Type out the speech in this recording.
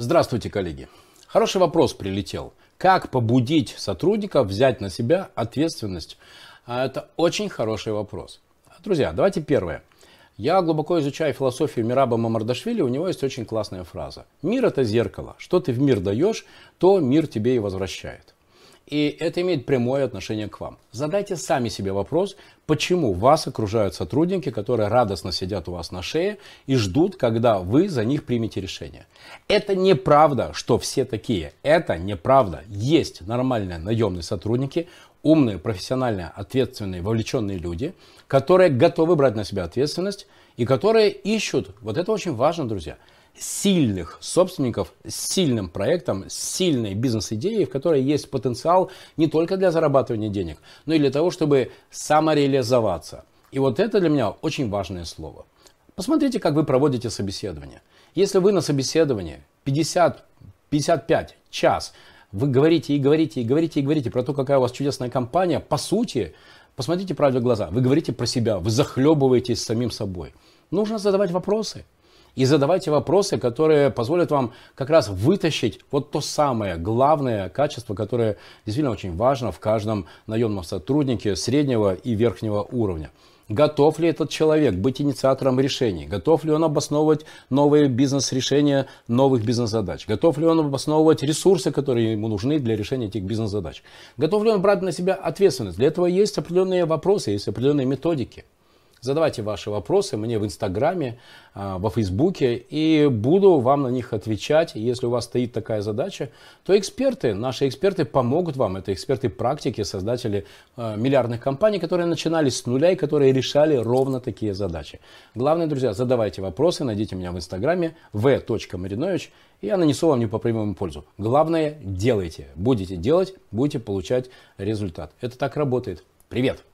Здравствуйте, коллеги. Хороший вопрос прилетел. Как побудить сотрудников взять на себя ответственность? А это очень хороший вопрос. Друзья, давайте первое. Я глубоко изучаю философию Мираба Мамардашвили, у него есть очень классная фраза. Мир это зеркало. Что ты в мир даешь, то мир тебе и возвращает. И это имеет прямое отношение к вам. Задайте сами себе вопрос, почему вас окружают сотрудники, которые радостно сидят у вас на шее и ждут, когда вы за них примете решение. Это неправда, что все такие. Это неправда. Есть нормальные наемные сотрудники, умные, профессиональные, ответственные, вовлеченные люди, которые готовы брать на себя ответственность и которые ищут, вот это очень важно, друзья, сильных собственников с сильным проектом, с сильной бизнес-идеей, в которой есть потенциал не только для зарабатывания денег, но и для того, чтобы самореализоваться. И вот это для меня очень важное слово. Посмотрите, как вы проводите собеседование. Если вы на собеседовании 50, 55, час, вы говорите и говорите и говорите и говорите про то, какая у вас чудесная компания, по сути, посмотрите правде в глаза, вы говорите про себя, вы захлебываетесь самим собой. Нужно задавать вопросы и задавайте вопросы, которые позволят вам как раз вытащить вот то самое главное качество, которое действительно очень важно в каждом наемном сотруднике среднего и верхнего уровня. Готов ли этот человек быть инициатором решений? Готов ли он обосновывать новые бизнес-решения новых бизнес-задач? Готов ли он обосновывать ресурсы, которые ему нужны для решения этих бизнес-задач? Готов ли он брать на себя ответственность? Для этого есть определенные вопросы, есть определенные методики. Задавайте ваши вопросы мне в Инстаграме, а, во Фейсбуке, и буду вам на них отвечать. Если у вас стоит такая задача, то эксперты, наши эксперты помогут вам. Это эксперты практики, создатели а, миллиардных компаний, которые начинали с нуля и которые решали ровно такие задачи. Главное, друзья, задавайте вопросы, найдите меня в Инстаграме v.marinovich, и я нанесу вам непоправимую пользу. Главное, делайте. Будете делать, будете получать результат. Это так работает. Привет!